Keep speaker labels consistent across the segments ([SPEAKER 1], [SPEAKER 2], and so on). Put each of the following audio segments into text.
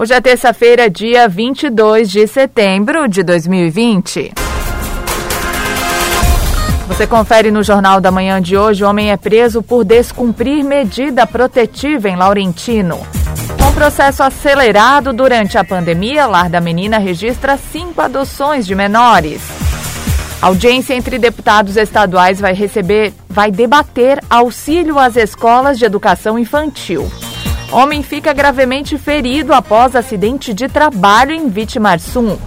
[SPEAKER 1] Hoje é terça-feira, dia 22 de setembro de 2020. Você confere no Jornal da Manhã de hoje: homem é preso por descumprir medida protetiva em Laurentino. Com processo acelerado durante a pandemia, Lar da Menina registra cinco adoções de menores. audiência entre deputados estaduais vai receber, vai debater auxílio às escolas de educação infantil. Homem fica gravemente ferido após acidente de trabalho em Vitimarsum.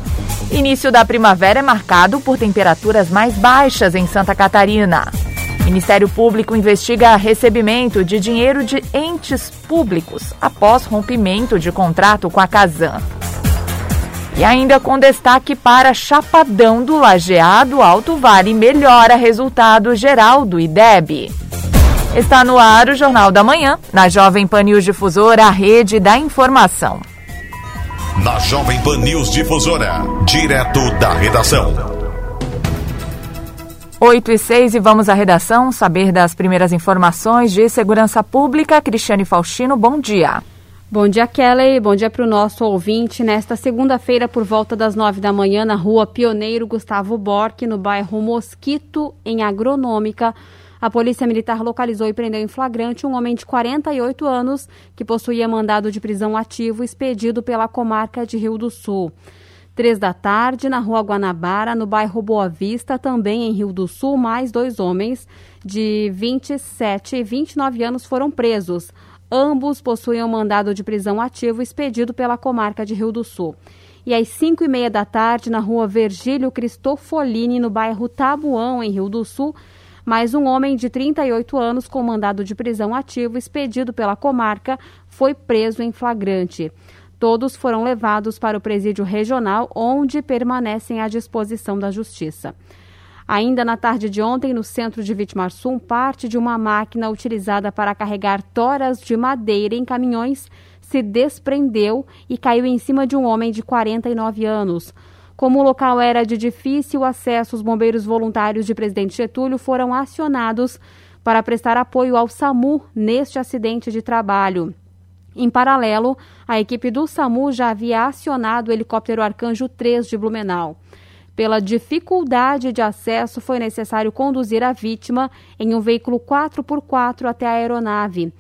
[SPEAKER 1] Início da primavera é marcado por temperaturas mais baixas em Santa Catarina. Ministério Público investiga recebimento de dinheiro de entes públicos após rompimento de contrato com a Casan. E ainda com destaque para Chapadão do Lajeado, Alto Vale melhora resultado geral do IDEB. Está no ar o Jornal da Manhã, na Jovem Pan News Difusora, a rede da informação.
[SPEAKER 2] Na Jovem Pan News Difusora, direto da redação.
[SPEAKER 1] 8 e 6 e vamos à redação saber das primeiras informações de segurança pública. Cristiane Faustino, bom dia.
[SPEAKER 3] Bom dia, Kelly. Bom dia para o nosso ouvinte. Nesta segunda-feira, por volta das nove da manhã, na rua Pioneiro Gustavo Borque, no bairro Mosquito, em Agronômica, a Polícia Militar localizou e prendeu em flagrante um homem de 48 anos que possuía mandado de prisão ativo expedido pela comarca de Rio do Sul. Três da tarde, na rua Guanabara, no bairro Boa Vista, também em Rio do Sul, mais dois homens de 27 e 29 anos foram presos. Ambos possuíam mandado de prisão ativo expedido pela comarca de Rio do Sul. E às 5 e meia da tarde, na rua Virgílio Cristofolini, no bairro Tabuão, em Rio do Sul, mais um homem de 38 anos com mandado de prisão ativo expedido pela comarca foi preso em flagrante. Todos foram levados para o presídio regional, onde permanecem à disposição da Justiça. Ainda na tarde de ontem, no centro de Vitimarsum, parte de uma máquina utilizada para carregar toras de madeira em caminhões se desprendeu e caiu em cima de um homem de 49 anos. Como o local era de difícil acesso, os bombeiros voluntários de Presidente Getúlio foram acionados para prestar apoio ao SAMU neste acidente de trabalho. Em paralelo, a equipe do SAMU já havia acionado o helicóptero Arcanjo 3 de Blumenau. Pela dificuldade de acesso, foi necessário conduzir a vítima em um veículo 4x4 até a aeronave.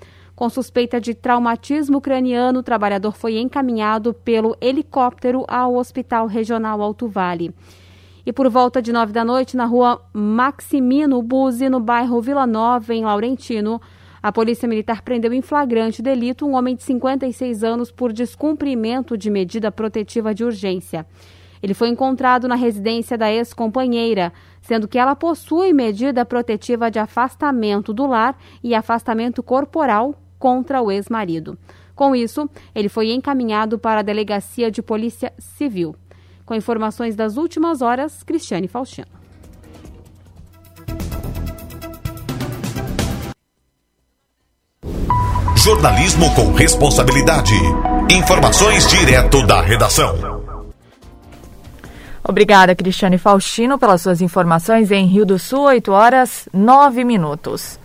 [SPEAKER 3] Com suspeita de traumatismo craniano, o trabalhador foi encaminhado pelo helicóptero ao Hospital Regional Alto Vale. E por volta de nove da noite, na rua Maximino Buzzi, no bairro Vila Nova, em Laurentino, a Polícia Militar prendeu em flagrante delito um homem de 56 anos por descumprimento de medida protetiva de urgência. Ele foi encontrado na residência da ex-companheira, sendo que ela possui medida protetiva de afastamento do lar e afastamento corporal contra o ex-marido. Com isso, ele foi encaminhado para a Delegacia de Polícia Civil. Com informações das últimas horas, Cristiane Faustino.
[SPEAKER 2] Jornalismo com responsabilidade. Informações direto da redação.
[SPEAKER 1] Obrigada, Cristiane Faustino, pelas suas informações em Rio do Sul, 8 horas 9 minutos.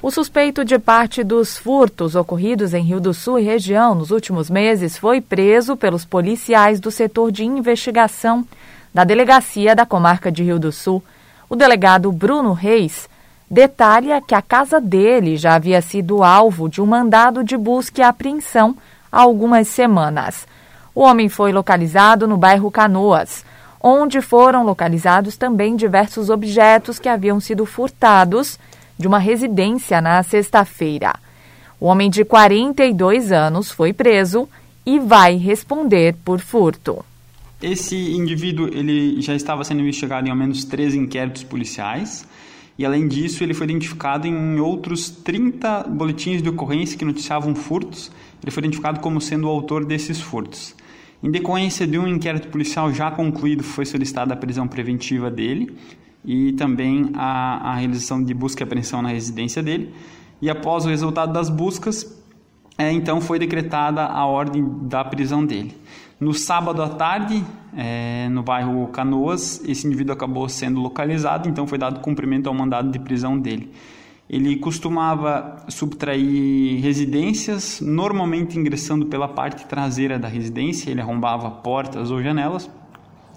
[SPEAKER 1] O suspeito de parte dos furtos ocorridos em Rio do Sul e região nos últimos meses foi preso pelos policiais do setor de investigação da delegacia da comarca de Rio do Sul. O delegado Bruno Reis detalha que a casa dele já havia sido alvo de um mandado de busca e apreensão há algumas semanas. O homem foi localizado no bairro Canoas, onde foram localizados também diversos objetos que haviam sido furtados de uma residência na sexta-feira. O homem de 42 anos foi preso e vai responder por furto.
[SPEAKER 4] Esse indivíduo ele já estava sendo investigado em ao menos três inquéritos policiais e, além disso, ele foi identificado em outros 30 boletins de ocorrência que noticiavam furtos. Ele foi identificado como sendo o autor desses furtos. Em decorrência de um inquérito policial já concluído, foi solicitada a prisão preventiva dele e também a, a realização de busca e apreensão na residência dele. E após o resultado das buscas, é, então foi decretada a ordem da prisão dele. No sábado à tarde, é, no bairro Canoas, esse indivíduo acabou sendo localizado, então foi dado cumprimento ao mandado de prisão dele. ele costumava subtrair residências, normalmente ingressando pela parte traseira da residência, ele arrombava portas ou janelas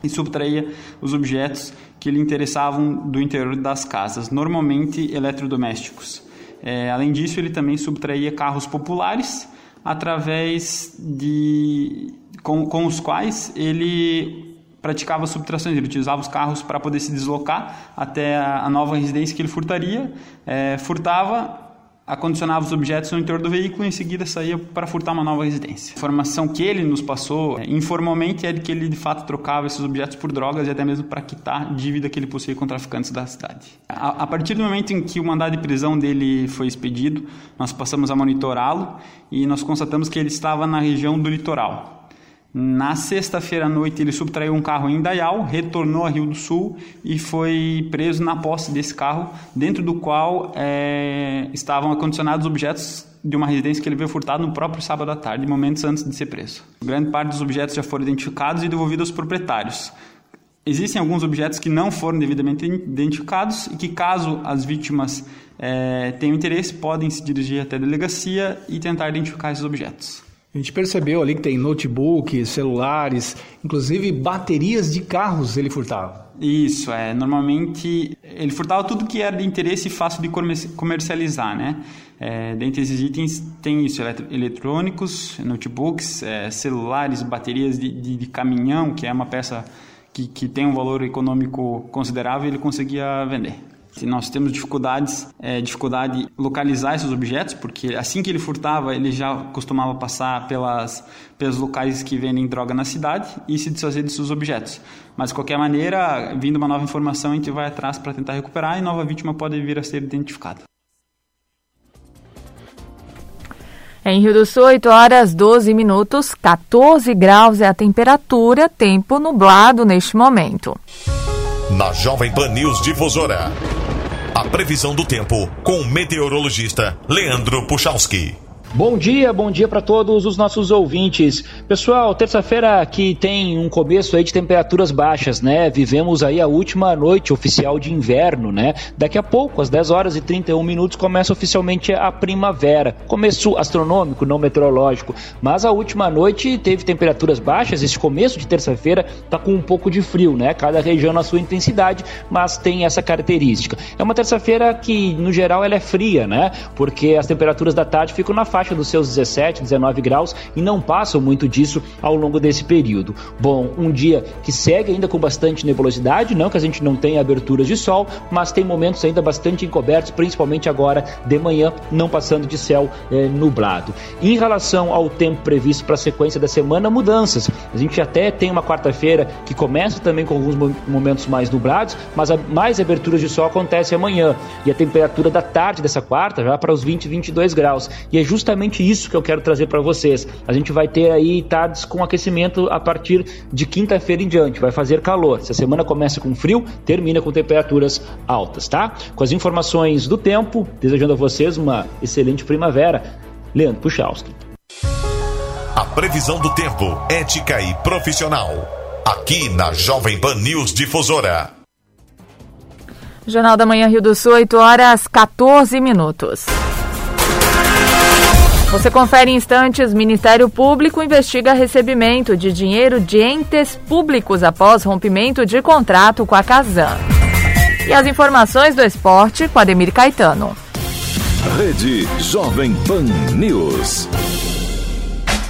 [SPEAKER 4] e subtraía os objetos que lhe interessavam do interior das casas, normalmente eletrodomésticos. É, além disso, ele também subtraía carros populares através de com, com os quais ele praticava subtrações, ele utilizava os carros para poder se deslocar até a, a nova residência que ele furtaria, é, furtava, acondicionava os objetos no interior do veículo e em seguida saía para furtar uma nova residência. A informação que ele nos passou é, informalmente é de que ele de fato trocava esses objetos por drogas e até mesmo para quitar dívida que ele possuía com traficantes da cidade. A, a partir do momento em que o mandado de prisão dele foi expedido, nós passamos a monitorá-lo e nós constatamos que ele estava na região do litoral. Na sexta-feira à noite, ele subtraiu um carro em Dayal, retornou a Rio do Sul e foi preso na posse desse carro, dentro do qual é, estavam acondicionados objetos de uma residência que ele veio furtado no próprio sábado à tarde, momentos antes de ser preso. Grande parte dos objetos já foram identificados e devolvidos aos proprietários. Existem alguns objetos que não foram devidamente identificados e que, caso as vítimas é, tenham interesse, podem se dirigir até a delegacia e tentar identificar esses objetos.
[SPEAKER 5] A gente percebeu ali que tem notebook, celulares, inclusive baterias de carros ele furtava.
[SPEAKER 4] Isso, é. Normalmente ele furtava tudo que era de interesse e fácil de comercializar, né? É, dentre esses itens tem isso, eletrônicos, notebooks, é, celulares, baterias de, de, de, caminhão, que é uma peça que, que tem um valor econômico considerável, ele conseguia vender. Se nós temos dificuldades, é, dificuldade localizar esses objetos, porque assim que ele furtava, ele já costumava passar pelas, pelos locais que vendem droga na cidade e se desfazer desses objetos. Mas de qualquer maneira, vindo uma nova informação, a gente vai atrás para tentar recuperar e nova vítima pode vir a ser identificada.
[SPEAKER 1] Em Rio do Sul, 8 horas 12 minutos, 14 graus é a temperatura, tempo nublado neste momento.
[SPEAKER 2] Na Jovem Pan News Difusora. A previsão do tempo com o meteorologista Leandro Puchalski.
[SPEAKER 6] Bom dia, bom dia para todos os nossos ouvintes. Pessoal, terça-feira que tem um começo aí de temperaturas baixas, né? Vivemos aí a última noite oficial de inverno, né? Daqui a pouco, às 10 horas e 31 minutos, começa oficialmente a primavera. Começo astronômico, não meteorológico. Mas a última noite teve temperaturas baixas. Esse começo de terça-feira tá com um pouco de frio, né? Cada região na sua intensidade, mas tem essa característica. É uma terça-feira que, no geral, ela é fria, né? Porque as temperaturas da tarde ficam na faixa faixa dos seus 17, 19 graus e não passam muito disso ao longo desse período. Bom, um dia que segue ainda com bastante nebulosidade, não que a gente não tenha aberturas de sol, mas tem momentos ainda bastante encobertos, principalmente agora de manhã, não passando de céu é, nublado. Em relação ao tempo previsto para a sequência da semana, mudanças. A gente até tem uma quarta-feira que começa também com alguns momentos mais nublados, mas a, mais aberturas de sol acontece amanhã. E a temperatura da tarde dessa quarta já para os 20, 22 graus. E é justamente justamente isso que eu quero trazer para vocês. A gente vai ter aí tardes com aquecimento a partir de quinta-feira em diante, vai fazer calor. Se a semana começa com frio, termina com temperaturas altas, tá? Com as informações do tempo, desejando a vocês uma excelente primavera. Leandro Puchalski.
[SPEAKER 2] A previsão do tempo, ética e profissional. Aqui na Jovem Pan News Difusora.
[SPEAKER 1] Jornal da Manhã Rio do Sul, 8 horas 14 minutos. Você confere em instantes: Ministério Público investiga recebimento de dinheiro de entes públicos após rompimento de contrato com a Casan. E as informações do esporte com Ademir Caetano.
[SPEAKER 7] Rede Jovem Pan News.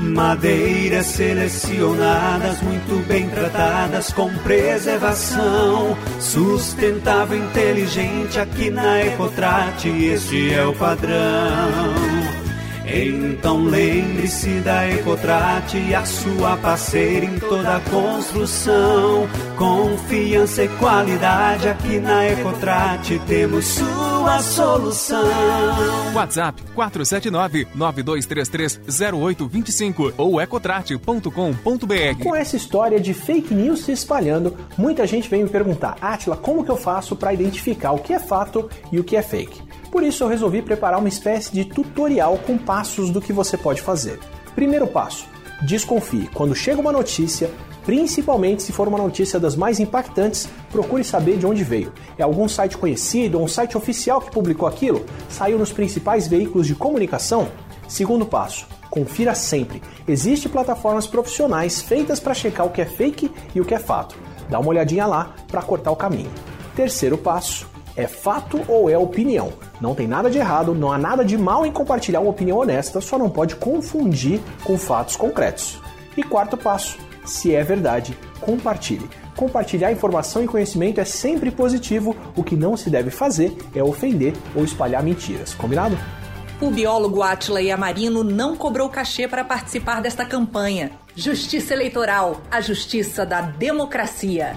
[SPEAKER 8] Madeiras selecionadas, muito bem tratadas, com preservação. Sustentável, inteligente, aqui na Ecotrate, este é o padrão. Então lembre-se da Ecotrate, a sua parceira em toda a construção. Confiança e qualidade aqui na Ecotrate, temos sua sua solução.
[SPEAKER 9] WhatsApp 479-9233-0825 ou ecotrate.com.br.
[SPEAKER 10] Com essa história de fake news se espalhando, muita gente vem me perguntar: Atila, como que eu faço para identificar o que é fato e o que é fake? Por isso eu resolvi preparar uma espécie de tutorial com passos do que você pode fazer. Primeiro passo: desconfie. Quando chega uma notícia, principalmente se for uma notícia das mais impactantes, procure saber de onde veio. É algum site conhecido ou um site oficial que publicou aquilo? Saiu nos principais veículos de comunicação? Segundo passo: confira sempre. Existem plataformas profissionais feitas para checar o que é fake e o que é fato. Dá uma olhadinha lá para cortar o caminho. Terceiro passo: é fato ou é opinião? Não tem nada de errado, não há nada de mal em compartilhar uma opinião honesta, só não pode confundir com fatos concretos. E quarto passo: se é verdade, compartilhe. Compartilhar informação e conhecimento é sempre positivo, o que não se deve fazer é ofender ou espalhar mentiras. Combinado?
[SPEAKER 11] O biólogo Atila Yamarino não cobrou cachê para participar desta campanha. Justiça Eleitoral, a justiça da democracia.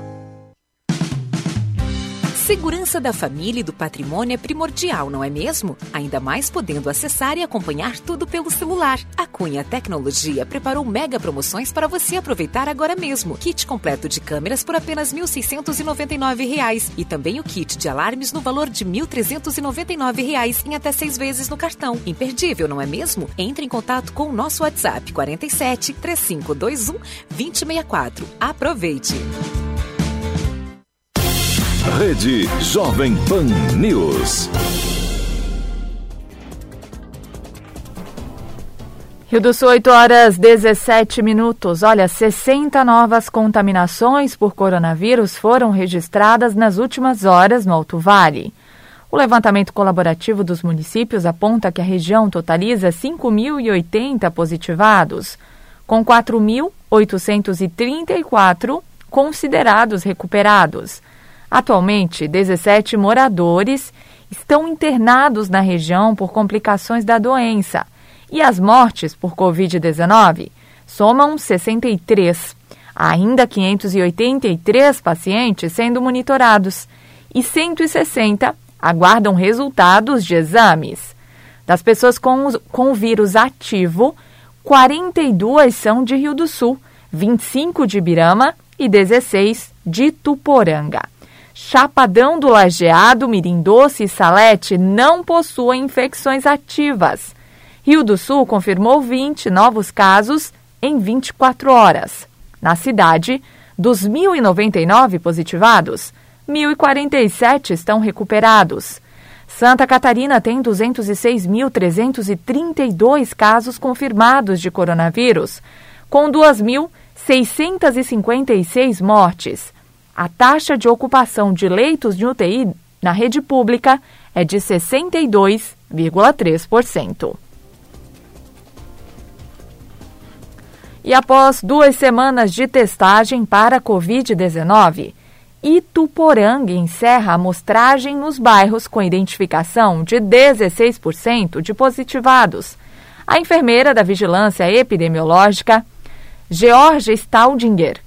[SPEAKER 12] Segurança da família e do patrimônio é primordial, não é mesmo? Ainda mais podendo acessar e acompanhar tudo pelo celular. A Cunha Tecnologia preparou mega promoções para você aproveitar agora mesmo. Kit completo de câmeras por apenas R$ 1.699 e também o kit de alarmes no valor de R$ 1.399 em até seis vezes no cartão. Imperdível, não é mesmo? Entre em contato com o nosso WhatsApp 47 3521 2064. Aproveite!
[SPEAKER 7] Rede Jovem Pan News.
[SPEAKER 1] Rio do Sul, 8 horas 17 minutos. Olha, 60 novas contaminações por coronavírus foram registradas nas últimas horas no Alto Vale. O levantamento colaborativo dos municípios aponta que a região totaliza 5.080 positivados, com 4.834 considerados recuperados. Atualmente, 17 moradores estão internados na região por complicações da doença e as mortes por Covid-19 somam 63. Há ainda 583 pacientes sendo monitorados e 160 aguardam resultados de exames. Das pessoas com, com o vírus ativo, 42 são de Rio do Sul, 25 de Birama e 16 de Tuporanga. Chapadão do Lajeado, Mirim Doce e Salete não possuem infecções ativas. Rio do Sul confirmou 20 novos casos em 24 horas. Na cidade, dos 1.099 positivados, 1.047 estão recuperados. Santa Catarina tem 206.332 casos confirmados de coronavírus, com 2.656 mortes. A taxa de ocupação de leitos de UTI na rede pública é de 62,3%. E após duas semanas de testagem para a Covid-19, Ituporanga encerra a amostragem nos bairros com identificação de 16% de positivados. A enfermeira da Vigilância Epidemiológica, Georgia Staudinger,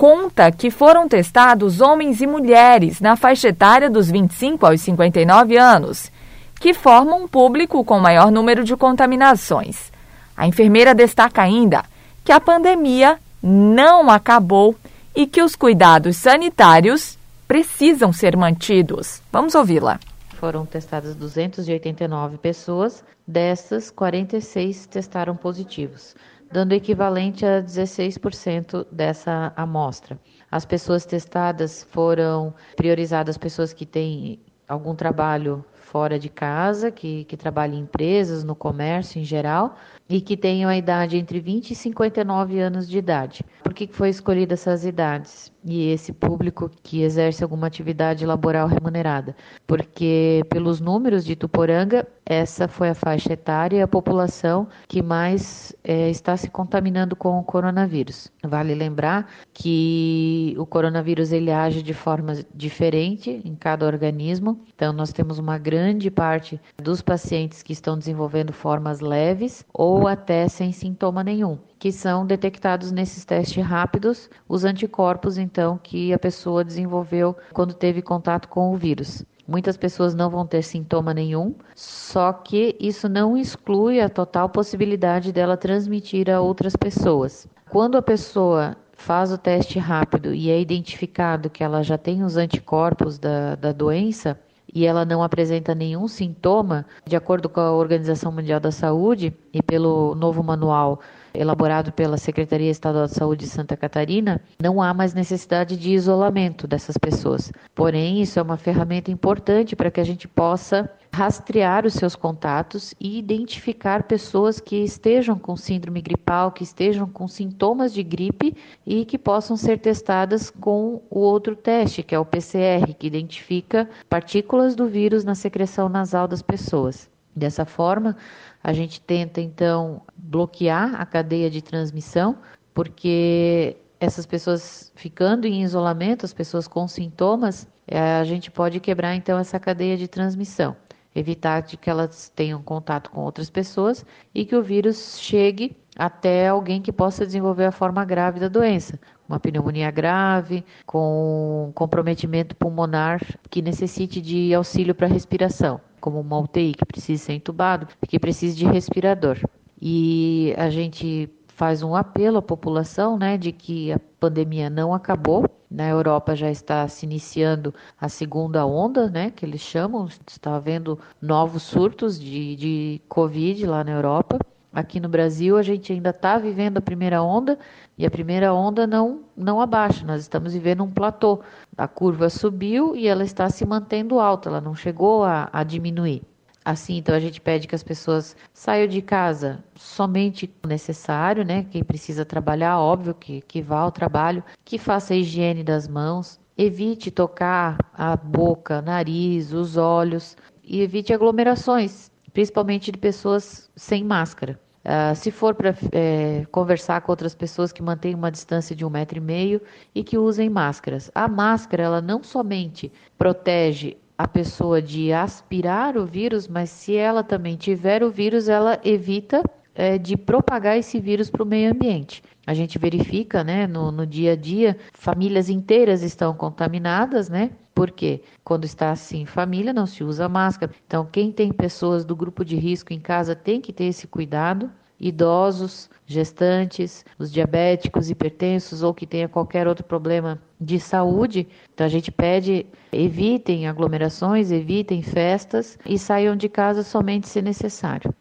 [SPEAKER 1] conta que foram testados homens e mulheres na faixa etária dos 25 aos 59 anos, que formam um público com maior número de contaminações. A enfermeira destaca ainda que a pandemia não acabou e que os cuidados sanitários precisam ser mantidos. Vamos ouvi-la.
[SPEAKER 13] Foram testadas 289 pessoas, dessas 46 testaram positivos dando equivalente a 16% dessa amostra. As pessoas testadas foram priorizadas pessoas que têm algum trabalho fora de casa, que, que trabalham em empresas, no comércio em geral, e que tenham a idade entre 20 e 59 anos de idade. Por que foi escolhida essas idades? E esse público que exerce alguma atividade laboral remunerada? Porque, pelos números de Tuporanga, essa foi a faixa etária e a população que mais é, está se contaminando com o coronavírus. Vale lembrar que o coronavírus ele age de forma diferente em cada organismo. Então, nós temos uma grande parte dos pacientes que estão desenvolvendo formas leves ou até sem sintoma nenhum que são detectados nesses testes rápidos os anticorpos, então, que a pessoa desenvolveu quando teve contato com o vírus. Muitas pessoas não vão ter sintoma nenhum, só que isso não exclui a total possibilidade dela transmitir a outras pessoas. Quando a pessoa faz o teste rápido e é identificado que ela já tem os anticorpos da, da doença, e ela não apresenta nenhum sintoma, de acordo com a Organização Mundial da Saúde e pelo novo manual elaborado pela Secretaria Estadual de Saúde de Santa Catarina, não há mais necessidade de isolamento dessas pessoas. Porém, isso é uma ferramenta importante para que a gente possa rastrear os seus contatos e identificar pessoas que estejam com síndrome gripal, que estejam com sintomas de gripe e que possam ser testadas com o outro teste, que é o PCR, que identifica partículas do vírus na secreção nasal das pessoas. Dessa forma, a gente tenta então bloquear a cadeia de transmissão, porque essas pessoas ficando em isolamento, as pessoas com sintomas, é, a gente pode quebrar então essa cadeia de transmissão, evitar que elas tenham contato com outras pessoas e que o vírus chegue até alguém que possa desenvolver a forma grave da doença, uma pneumonia grave, com comprometimento pulmonar que necessite de auxílio para respiração como uma UTI que precisa ser entubado, que precisa de respirador. E a gente faz um apelo à população, né, de que a pandemia não acabou. Na Europa já está se iniciando a segunda onda, né, que eles chamam. Está havendo novos surtos de, de Covid lá na Europa. Aqui no Brasil, a gente ainda está vivendo a primeira onda e a primeira onda não, não abaixa. Nós estamos vivendo um platô. A curva subiu e ela está se mantendo alta, ela não chegou a, a diminuir. Assim, então a gente pede que as pessoas saiam de casa somente o necessário, né? Quem precisa trabalhar, óbvio que, que vá ao trabalho, que faça a higiene das mãos, evite tocar a boca, nariz, os olhos e evite aglomerações principalmente de pessoas sem máscara. Uh, se for para é, conversar com outras pessoas que mantenham uma distância de um metro e meio e que usem máscaras. A máscara, ela não somente protege a pessoa de aspirar o vírus, mas se ela também tiver o vírus, ela evita é, de propagar esse vírus para o meio ambiente. A gente verifica, né, no, no dia a dia, famílias inteiras estão contaminadas, né? Porque quando está assim, família não se usa máscara. Então, quem tem pessoas do grupo de risco em casa tem que ter esse cuidado. Idosos, gestantes, os diabéticos, hipertensos ou que tenha qualquer outro problema de saúde. Então a gente pede evitem aglomerações, evitem festas e saiam de casa somente se necessário.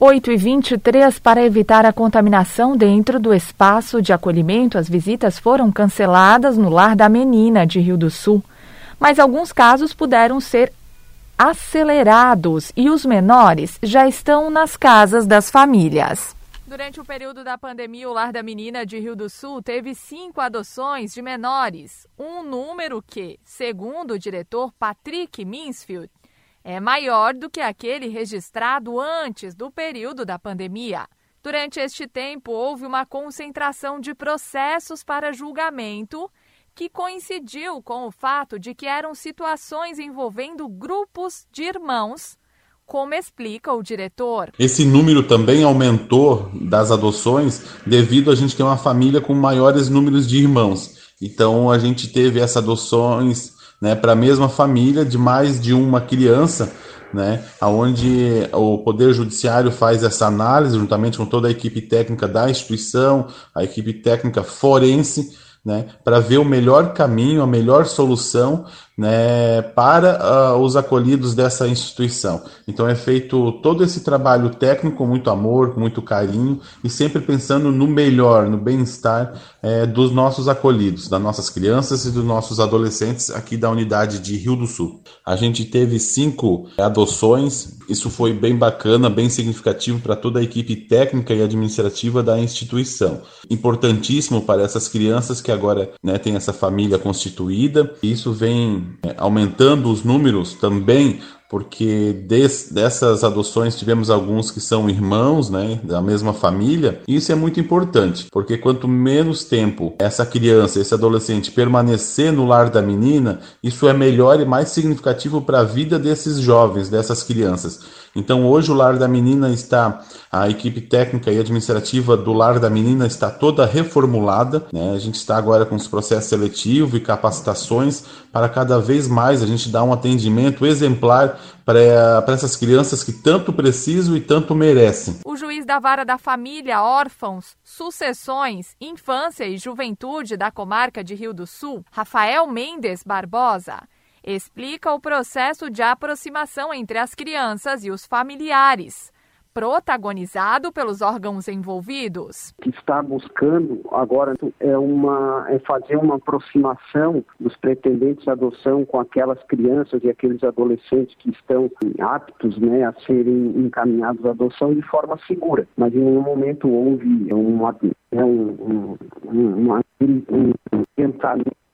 [SPEAKER 1] 8 e 23 para evitar a contaminação dentro do espaço de acolhimento, as visitas foram canceladas no Lar da Menina de Rio do Sul, mas alguns casos puderam ser acelerados e os menores já estão nas casas das famílias. Durante o período da pandemia, o Lar da Menina de Rio do Sul teve cinco adoções de menores, um número que, segundo o diretor Patrick Minsfield, é maior do que aquele registrado antes do período da pandemia. Durante este tempo, houve uma concentração de processos para julgamento que coincidiu com o fato de que eram situações envolvendo grupos de irmãos, como explica o diretor.
[SPEAKER 14] Esse número também aumentou das adoções devido a gente ter uma família com maiores números de irmãos. Então a gente teve essas adoções né, para a mesma família de mais de uma criança, né, onde o Poder Judiciário faz essa análise juntamente com toda a equipe técnica da instituição, a equipe técnica forense, né, para ver o melhor caminho, a melhor solução né, para uh, os acolhidos dessa instituição. Então é feito todo esse trabalho técnico com muito amor, com muito carinho e sempre pensando no melhor, no bem-estar é, dos nossos acolhidos, das nossas crianças e dos nossos adolescentes aqui da unidade de Rio do Sul. A gente teve cinco adoções, isso foi bem bacana, bem significativo para toda a equipe técnica e administrativa da instituição. Importantíssimo para essas crianças que agora né, têm essa família constituída, e isso vem é, aumentando os números também porque des, dessas adoções tivemos alguns que são irmãos, né, da mesma família. Isso é muito importante, porque quanto menos tempo essa criança, esse adolescente permanecer no lar da menina, isso é melhor e mais significativo para a vida desses jovens, dessas crianças. Então hoje o lar da menina está, a equipe técnica e administrativa do lar da menina está toda reformulada. Né? A gente está agora com os processos seletivos e capacitações para cada vez mais a gente dar um atendimento exemplar para essas crianças que tanto precisam e tanto merecem.
[SPEAKER 1] O juiz da vara da família, órfãos, sucessões, infância e juventude da comarca de Rio do Sul, Rafael Mendes Barbosa, explica o processo de aproximação entre as crianças e os familiares, protagonizado pelos órgãos envolvidos.
[SPEAKER 15] O que está buscando agora é, uma, é fazer uma aproximação dos pretendentes à adoção com aquelas crianças e aqueles adolescentes que estão aptos né, a serem encaminhados à adoção de forma segura. Mas em nenhum momento houve uma, né, um, um, um, um, um pensamento de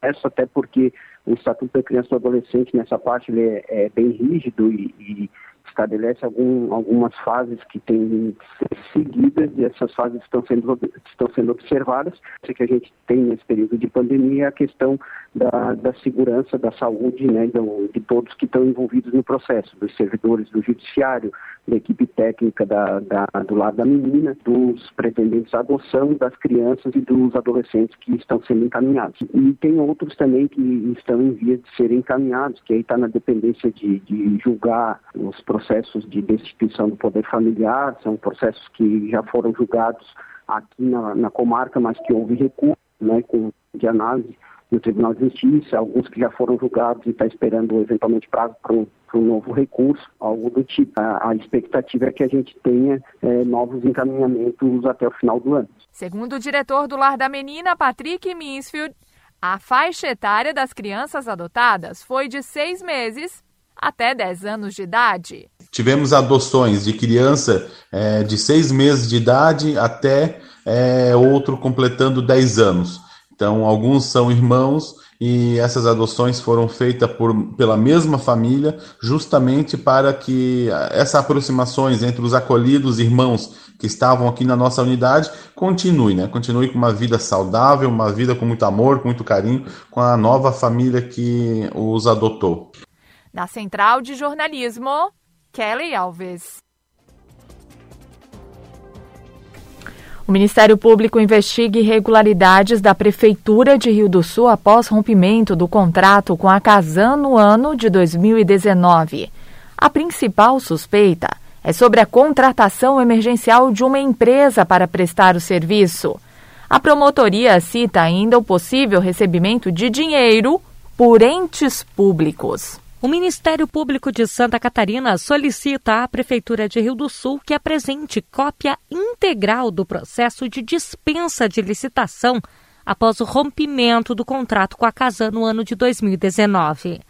[SPEAKER 15] festa, até porque o Estatuto da Criança e do Adolescente, nessa parte, ele é, é bem rígido e, e estabelece algum, algumas fases que têm que ser seguidas e essas fases estão sendo, estão sendo observadas. O que a gente tem nesse período de pandemia é a questão da, da segurança, da saúde né, de, de todos que estão envolvidos no processo, dos servidores do judiciário, da equipe técnica da, da, do lado da menina, dos pretendentes à adoção, das crianças e dos adolescentes que estão sendo encaminhados. E tem outros também que estão em via de serem encaminhados, que aí está na dependência de, de julgar os processos de destituição do poder familiar, são processos que já foram julgados aqui na, na comarca, mas que houve recurso né, com, de análise no Tribunal de Justiça, alguns que já foram julgados e está esperando eventualmente prazo para um, um, novo recurso, algo do tipo. A, a expectativa é que a gente tenha é, novos encaminhamentos até o final do ano.
[SPEAKER 1] Segundo o diretor do Lar da Menina, Patrick Minsfield, a faixa etária das crianças adotadas foi de seis meses até 10 anos de idade.
[SPEAKER 14] Tivemos adoções de criança é, de seis meses de idade até é, outro completando 10 anos. Então, alguns são irmãos e essas adoções foram feitas por, pela mesma família, justamente para que essas aproximações entre os acolhidos irmãos que estavam aqui na nossa unidade continue, né? Continue com uma vida saudável, uma vida com muito amor, com muito carinho, com a nova família que os adotou.
[SPEAKER 1] Da Central de Jornalismo, Kelly Alves. O Ministério Público investiga irregularidades da Prefeitura de Rio do Sul após rompimento do contrato com a Casan no ano de 2019. A principal suspeita é sobre a contratação emergencial de uma empresa para prestar o serviço. A promotoria cita ainda o possível recebimento de dinheiro por entes públicos.
[SPEAKER 16] O Ministério Público de Santa Catarina solicita à Prefeitura de Rio do Sul que apresente cópia integral do processo de dispensa de licitação após o rompimento do contrato com a Casan no ano de 2019.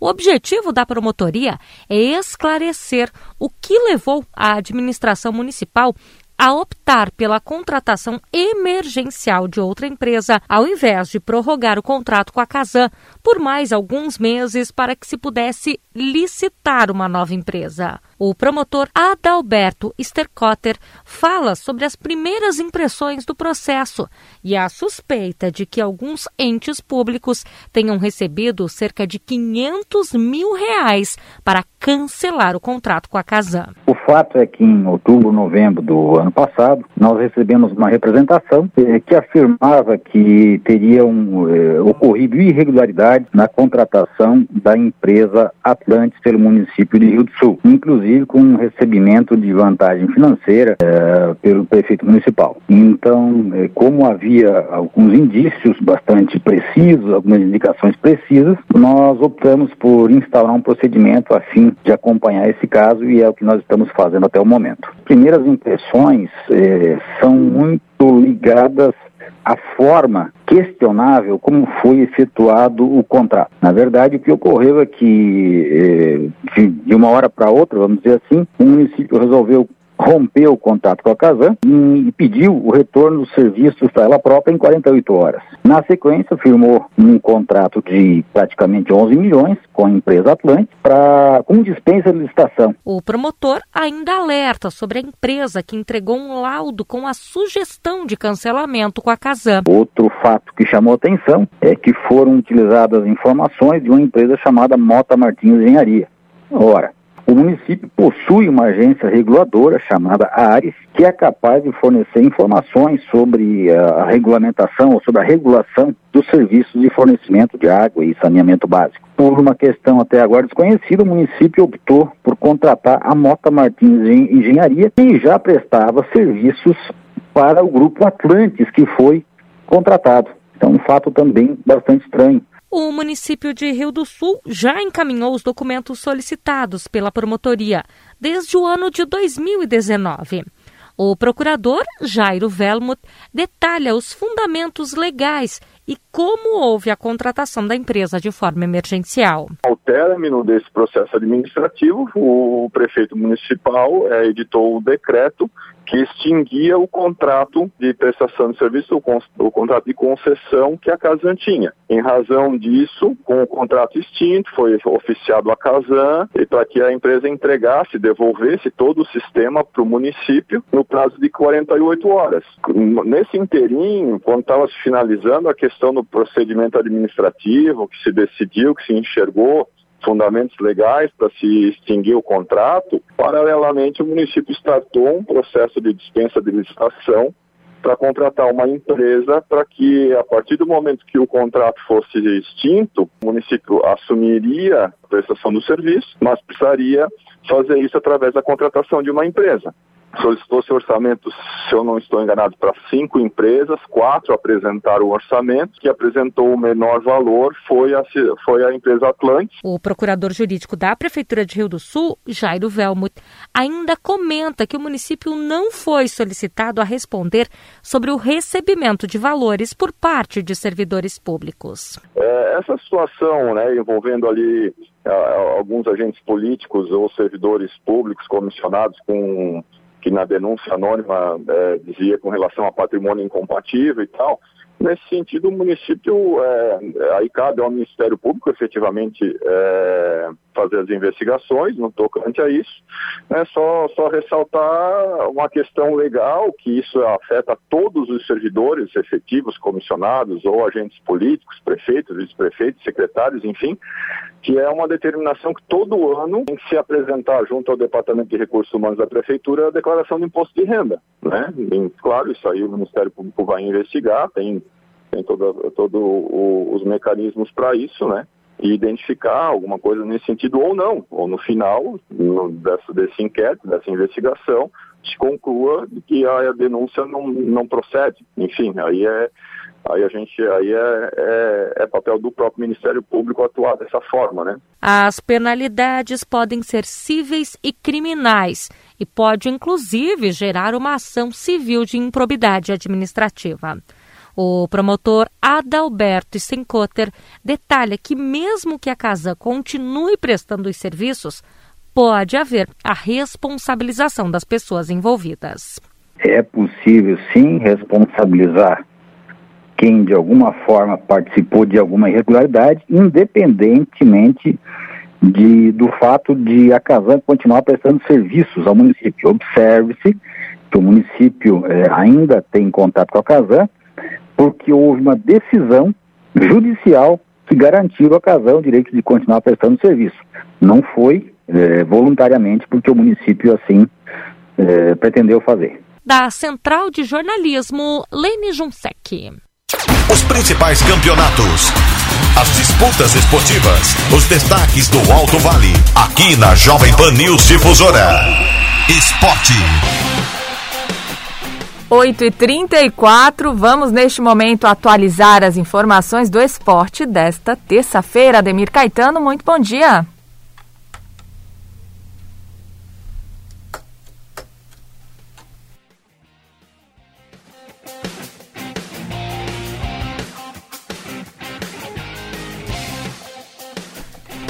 [SPEAKER 16] O objetivo da promotoria é esclarecer o que levou a administração municipal a optar pela contratação emergencial de outra empresa, ao invés de prorrogar o contrato com a Casan por mais alguns meses para que se pudesse licitar uma nova empresa. O promotor Adalberto Stercotter fala sobre as primeiras impressões do processo e a suspeita de que alguns entes públicos tenham recebido cerca de 500 mil reais para cancelar o contrato com a Casan.
[SPEAKER 17] O fato é que em outubro, novembro do ano passado, nós recebemos uma representação eh, que afirmava que teriam eh, ocorrido irregularidades na contratação da empresa Atlantis pelo município de Rio do Sul, inclusive com um recebimento de vantagem financeira eh, pelo prefeito municipal. Então, eh, como havia alguns indícios bastante precisos, algumas indicações precisas, nós optamos por instaurar um procedimento a fim de acompanhar esse caso e é o que nós estamos fazendo até o momento. Primeiras impressões eh, são muito ligadas à forma questionável como foi efetuado o contrato. Na verdade, o que ocorreu é que, eh, de uma hora para outra, vamos dizer assim, o município resolveu rompeu o contato com a Casan e pediu o retorno dos serviços para ela própria em 48 horas. Na sequência, firmou um contrato de praticamente 11 milhões com a empresa Atlante para com dispensa de licitação.
[SPEAKER 16] O promotor ainda alerta sobre a empresa que entregou um laudo com a sugestão de cancelamento com a Casan.
[SPEAKER 17] Outro fato que chamou atenção é que foram utilizadas informações de uma empresa chamada Mota Martins Engenharia. Ora, o município possui uma agência reguladora chamada ARES, que é capaz de fornecer informações sobre a regulamentação ou sobre a regulação dos serviços de fornecimento de água e saneamento básico. Por uma questão até agora desconhecida, o município optou por contratar a Mota Martins Engenharia, que já prestava serviços para o grupo Atlantis, que foi contratado. Então, um fato também bastante estranho
[SPEAKER 16] o município de Rio do Sul já encaminhou os documentos solicitados pela promotoria desde o ano de 2019. O procurador Jairo Velmuth detalha os fundamentos legais e como houve a contratação da empresa de forma emergencial.
[SPEAKER 18] Ao término desse processo administrativo, o prefeito municipal é, editou o decreto que extinguia o contrato de prestação de serviço, o, o, contrato de concessão que a Casan tinha. Em razão disso, com o contrato extinto, foi oficiado a Casan para que a empresa entregasse, devolvesse todo o sistema para o município no prazo de 48 horas. Nesse inteirinho, quando estava se finalizando a questão do procedimento administrativo, que se decidiu, que se enxergou, fundamentos legais para se extinguir o contrato, paralelamente o município startou um processo de dispensa de licitação para contratar uma empresa para que, a partir do momento que o contrato fosse extinto, o município assumiria a prestação do serviço, mas precisaria fazer isso através da contratação de uma empresa solicitou-se orçamento, se eu não estou enganado, para cinco empresas, quatro apresentaram o orçamento, que apresentou o menor valor foi a, foi a empresa Atlantis.
[SPEAKER 16] O procurador jurídico da Prefeitura de Rio do Sul, Jairo Velmuth, ainda comenta que o município não foi solicitado a responder sobre o recebimento de valores por parte de servidores públicos.
[SPEAKER 18] É, essa situação, né, envolvendo ali alguns agentes políticos ou servidores públicos comissionados com que na denúncia anônima é, dizia com relação a patrimônio incompatível e tal. Nesse sentido, o município, é, aí cabe ao Ministério Público efetivamente é, fazer as investigações no tocante a isso. É só, só ressaltar uma questão legal, que isso afeta todos os servidores efetivos, comissionados ou agentes políticos, prefeitos, vice-prefeitos, secretários, enfim, que é uma determinação que todo ano tem que se apresentar junto ao Departamento de Recursos Humanos da Prefeitura a declaração de imposto de renda. Né? E, claro, isso aí o Ministério Público vai investigar, tem, tem todos todo os mecanismos para isso, né? E identificar alguma coisa nesse sentido ou não, ou no final no, dessa, desse inquérito, dessa investigação, se conclua que a, denúncia não, não procede. Enfim, aí é aí a gente aí é, é, é, papel do próprio Ministério Público atuar dessa forma, né?
[SPEAKER 16] As penalidades podem ser cíveis e criminais e pode inclusive gerar uma ação civil de improbidade administrativa. O promotor Adalberto Sencoter detalha que mesmo que a casa continue prestando os serviços, pode haver a responsabilização das pessoas envolvidas.
[SPEAKER 17] É possível sim responsabilizar quem de alguma forma participou de alguma irregularidade, independentemente de, do fato de a Casan continuar prestando serviços ao município. Observe-se que o município é, ainda tem contato com a Casan, porque houve uma decisão judicial que garantiu a Casan o direito de continuar prestando serviço. Não foi é, voluntariamente porque o município assim é, pretendeu fazer.
[SPEAKER 16] da Central de Jornalismo, Lene Junsec.
[SPEAKER 2] Os principais campeonatos, as disputas esportivas, os destaques do Alto Vale, aqui na Jovem Pan News Difusora. Esporte.
[SPEAKER 1] 8 e 34 vamos neste momento atualizar as informações do esporte desta terça-feira. Ademir Caetano, muito bom dia.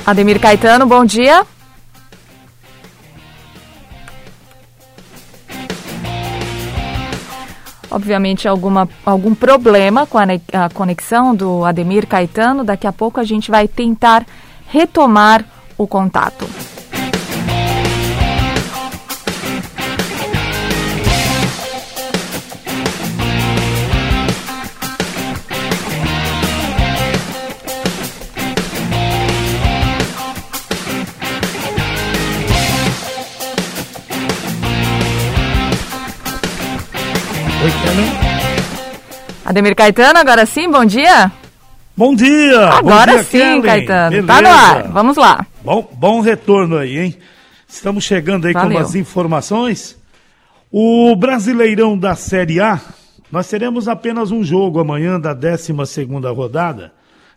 [SPEAKER 1] Ademir Caetano, bom dia. Obviamente, alguma, algum problema com a, a conexão do Ademir Caetano. Daqui a pouco a gente vai tentar retomar o contato. Ademir Caetano, agora sim, bom dia.
[SPEAKER 19] Bom dia!
[SPEAKER 1] Agora
[SPEAKER 19] bom dia,
[SPEAKER 1] sim,
[SPEAKER 19] Kellen.
[SPEAKER 1] Caetano.
[SPEAKER 19] Beleza.
[SPEAKER 1] Tá no ar. Vamos lá.
[SPEAKER 19] Bom, bom retorno aí, hein? Estamos chegando aí
[SPEAKER 1] Valeu.
[SPEAKER 19] com umas informações. O Brasileirão da Série A, nós teremos apenas um jogo amanhã da 12 rodada.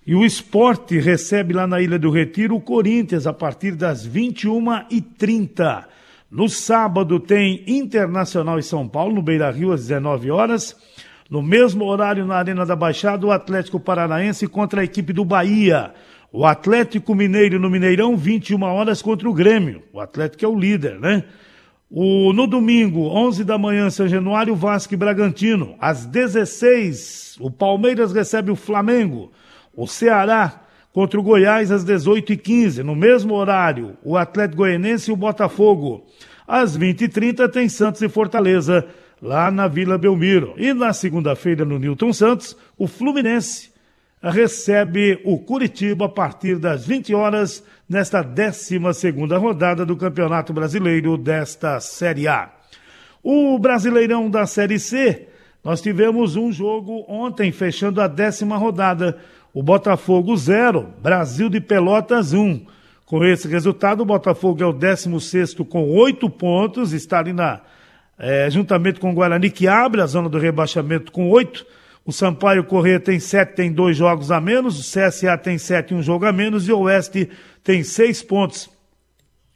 [SPEAKER 19] E o esporte recebe lá na Ilha do Retiro o Corinthians a partir das 21h30. No sábado tem Internacional e São Paulo, no Beira Rio, às 19 horas. No mesmo horário, na Arena da Baixada, o Atlético Paranaense contra a equipe do Bahia. O Atlético Mineiro no Mineirão, 21 horas contra o Grêmio. O Atlético é o líder, né? O, no domingo, 11 da manhã, São Januário, Vasco e Bragantino. Às 16, o Palmeiras recebe o Flamengo. O Ceará contra o Goiás às 18h15. No mesmo horário, o Atlético Goianense e o Botafogo. Às 20h30 tem Santos e Fortaleza, lá na Vila Belmiro. E na segunda-feira, no Newton Santos, o Fluminense recebe o Curitiba a partir das 20 horas nesta 12 rodada do Campeonato Brasileiro desta Série A. O Brasileirão da Série C, nós tivemos um jogo ontem, fechando a décima rodada. O Botafogo 0, Brasil de Pelotas 1. Um. Com esse resultado, o Botafogo é o 16 com oito pontos, está ali na, é, juntamente com o Guarani, que abre a zona do rebaixamento com oito. O Sampaio Corrêa tem sete, tem dois jogos a menos. O CSA tem sete, um jogo a menos. E o Oeste tem seis pontos.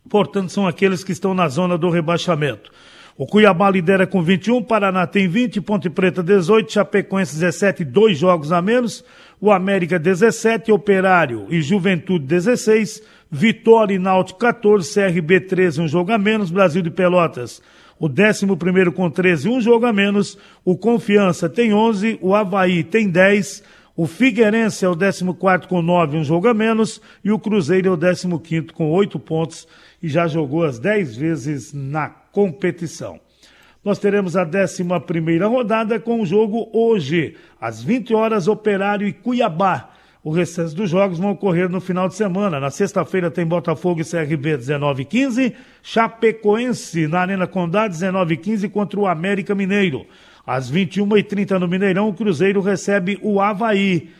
[SPEAKER 19] Portanto, são aqueles que estão na zona do rebaixamento. O Cuiabá lidera com 21, Paraná tem 20, Ponte Preta 18, Chapecoense 17, dois jogos a menos. O América 17, Operário e Juventude 16, Vitória e Náutico 14, CRB 13, um jogo a menos. Brasil de Pelotas o 11 com 13, um jogo a menos. O Confiança tem 11, o Havaí tem 10, o Figueirense é o 14 com 9, um jogo a menos. E o Cruzeiro é o 15 com 8 pontos e já jogou as 10 vezes na competição. Nós teremos a 11 rodada com o jogo hoje, às 20 horas, Operário e Cuiabá. O restante dos jogos vão ocorrer no final de semana. Na sexta-feira tem Botafogo e CRB 19 15, Chapecoense na Arena Condá 19 15 contra o América Mineiro. Às 21h30 no Mineirão, o Cruzeiro recebe o Havaí.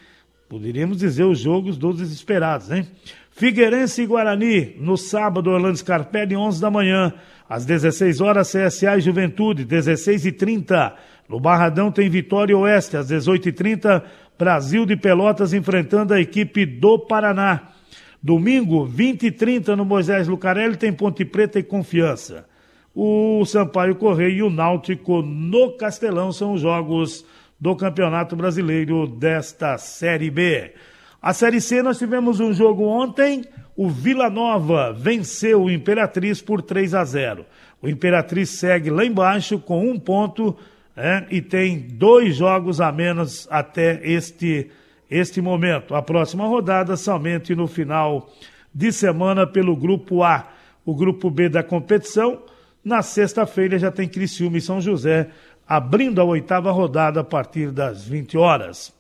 [SPEAKER 19] Poderíamos dizer os jogos dos desesperados, hein? Figueirense e Guarani, no sábado, Orlando Scarpelli, 11 da manhã. Às 16 horas, CSA e Juventude, 16h30. No Barradão tem Vitória Oeste, às 18h30. Brasil de Pelotas enfrentando a equipe do Paraná. Domingo, 20 e 30 no Moisés Lucarelli, tem Ponte Preta e Confiança. O Sampaio Correia e o Náutico no Castelão são os jogos do Campeonato Brasileiro desta Série B. A Série C nós tivemos um jogo ontem, o Vila Nova venceu o Imperatriz por 3 a 0. O Imperatriz segue lá embaixo com um ponto é, e tem dois jogos a menos até este, este momento. A próxima rodada somente no final de semana pelo Grupo A. O Grupo B da competição, na sexta-feira já tem Criciúma e São José, abrindo a oitava rodada a partir das 20 horas.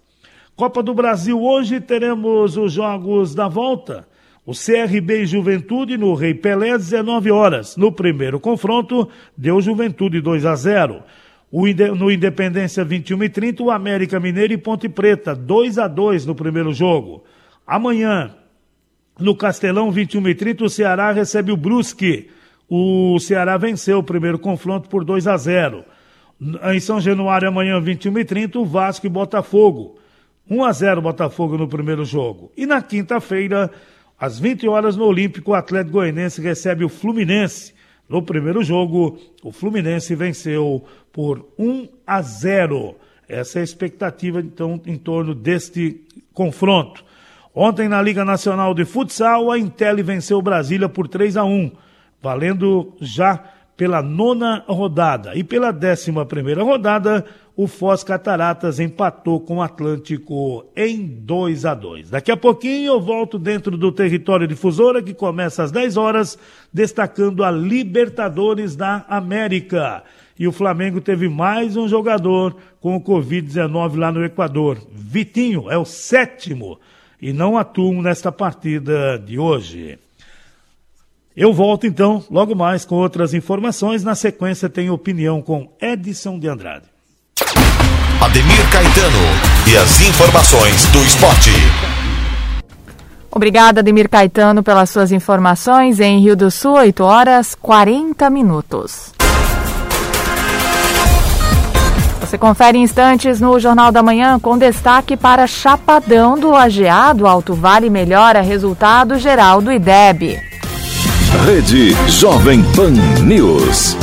[SPEAKER 19] Copa do Brasil, hoje teremos os jogos da volta. O CRB e Juventude no Rei Pelé, 19 horas. No primeiro confronto, deu Juventude 2 a 0. No Independência 21 e 30, o América Mineiro e Ponte Preta, 2 a 2 no primeiro jogo. Amanhã, no Castelão 21 e 30, o Ceará recebe o Brusque. O Ceará venceu o primeiro confronto por 2 a 0. Em São Januário, amanhã 21 e 30, o Vasco e Botafogo. 1 a 0 Botafogo no primeiro jogo. E na quinta-feira, às 20 horas no Olímpico, o Atlético Goianense recebe o Fluminense. No primeiro jogo, o Fluminense venceu por 1 a 0. Essa é a expectativa, então, em torno deste confronto. Ontem, na Liga Nacional de Futsal, a Intel venceu Brasília por 3 a 1, valendo já pela nona rodada. E pela décima primeira rodada, o Foz Cataratas empatou com o Atlântico em 2 a 2. Daqui a pouquinho eu volto dentro do território difusora que começa às 10 horas, destacando a Libertadores da América. E o Flamengo teve mais um jogador com o Covid-19 lá no Equador. Vitinho é o sétimo e não atuam nesta partida de hoje. Eu volto então, logo mais, com outras informações. Na sequência, tem opinião com Edson de Andrade.
[SPEAKER 2] Ademir Caetano e as informações do esporte.
[SPEAKER 1] Obrigada, Ademir Caetano, pelas suas informações. Em Rio do Sul, 8 horas 40 minutos. Você confere instantes no Jornal da Manhã com destaque para Chapadão do Lajeado. Alto Vale melhora resultado geral do IDEB.
[SPEAKER 7] Rede Jovem Pan News.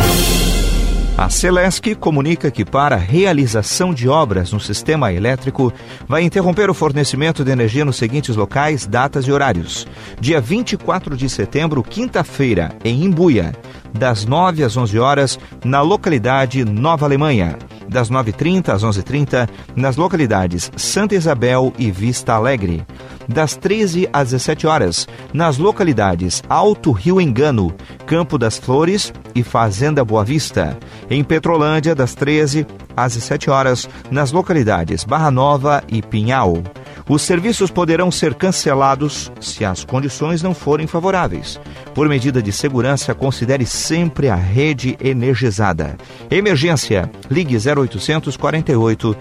[SPEAKER 20] A Celesc comunica que, para realização de obras no sistema elétrico, vai interromper o fornecimento de energia nos seguintes locais, datas e horários. Dia 24 de setembro, quinta-feira, em Imbuia, das 9 às 11 horas, na localidade Nova Alemanha. Das 9h30 às 11h30, nas localidades Santa Isabel e Vista Alegre das 13 às 17 horas, nas localidades Alto Rio Engano, Campo das Flores e Fazenda Boa Vista. Em Petrolândia, das 13 às 17 horas, nas localidades Barra Nova e Pinhal. Os serviços poderão ser cancelados se as condições não forem favoráveis. Por medida de segurança, considere sempre a rede energizada. Emergência, ligue 0800 48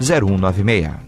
[SPEAKER 20] 0196.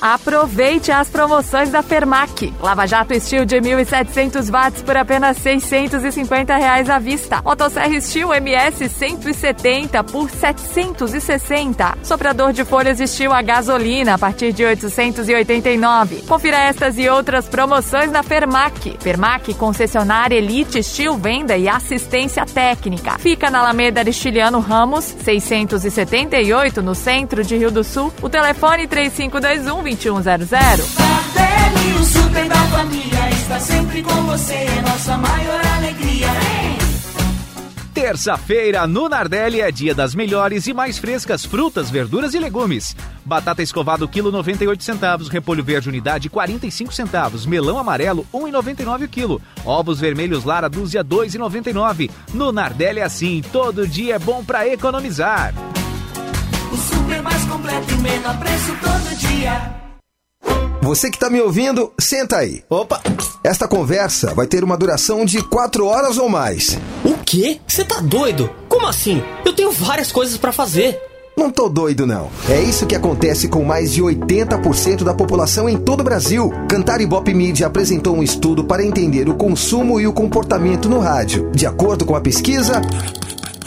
[SPEAKER 1] Aproveite as promoções da Fermac. Lava Jato Steel de 1.700 watts por apenas 650 reais à vista. Motosserra Steel MS 170 por 760. Soprador de folhas Steel a gasolina a partir de 889. Confira estas e outras promoções na Fermac. Fermac, concessionária Elite Steel Venda e Assistência Técnica. Fica na Alameda Aristiliano Ramos, 678, no centro de Rio do Sul. O telefone 3521 2100.
[SPEAKER 21] Tardelli, o super da família, está sempre com você, é nossa maior alegria.
[SPEAKER 22] Terça-feira no Nardelli é dia das melhores e mais frescas frutas, verduras e legumes. Batata escovado quilo 98 centavos, repolho verde unidade 45 centavos, melão amarelo 1,99 o quilo, ovos vermelhos Lara dúzia 2,99. No Nardelli é assim, todo dia é bom para economizar.
[SPEAKER 21] O super mais completo e menor preço todo dia.
[SPEAKER 23] Você que está me ouvindo, senta aí. Opa! Esta conversa vai ter uma duração de quatro horas ou mais.
[SPEAKER 24] O quê? Você tá doido? Como assim? Eu tenho várias coisas para fazer.
[SPEAKER 23] Não tô doido, não. É isso que acontece com mais de 80% da população em todo o Brasil. Cantar Ibope Media apresentou um estudo para entender o consumo e o comportamento no rádio. De acordo com a pesquisa,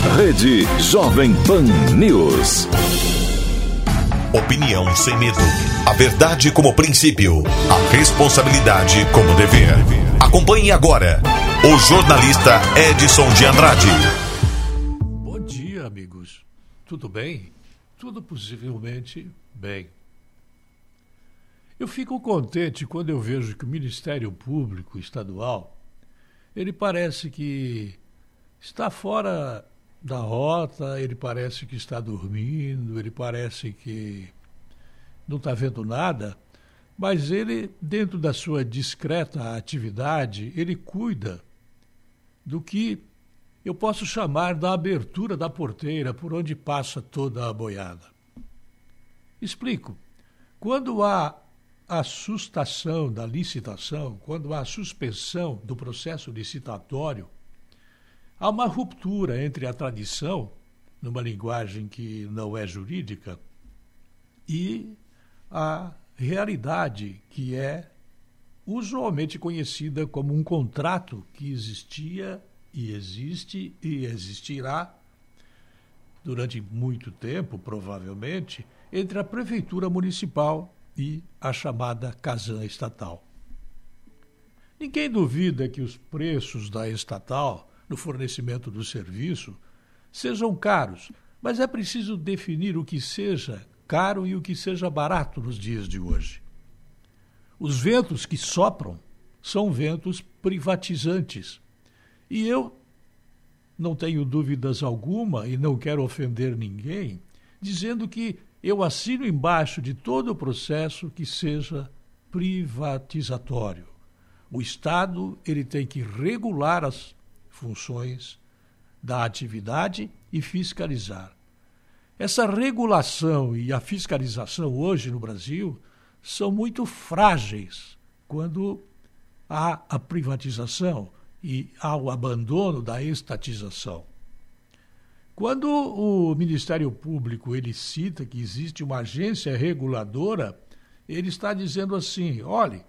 [SPEAKER 7] Rede Jovem Pan News.
[SPEAKER 2] Opinião sem medo. A verdade como princípio. A responsabilidade como dever. Acompanhe agora o jornalista Edson de Andrade.
[SPEAKER 25] Bom dia, amigos. Tudo bem? Tudo possivelmente bem. Eu fico contente quando eu vejo que o Ministério Público Estadual, ele parece que está fora da rota, ele parece que está dormindo, ele parece que não está vendo nada, mas ele, dentro da sua discreta atividade, ele cuida do que eu posso chamar da abertura da porteira por onde passa toda a boiada. Explico. Quando há a sustação da licitação, quando há suspensão do processo licitatório, há uma ruptura entre a tradição, numa linguagem que não é jurídica, e a realidade que é usualmente conhecida como um contrato que existia e existe e existirá durante muito tempo, provavelmente, entre a prefeitura municipal e a chamada Casan estatal. Ninguém duvida que os preços da estatal no fornecimento do serviço sejam caros, mas é preciso definir o que seja caro e o que seja barato nos dias de hoje. Os ventos que sopram são ventos privatizantes. E eu não tenho dúvidas alguma e não quero ofender ninguém, dizendo que eu assino embaixo de todo o processo que seja privatizatório. O Estado ele tem que regular as funções da atividade e fiscalizar. Essa regulação e a fiscalização hoje no Brasil são muito frágeis quando há a privatização e há o abandono da estatização. Quando o Ministério Público ele cita que existe uma agência reguladora, ele está dizendo assim: olhe,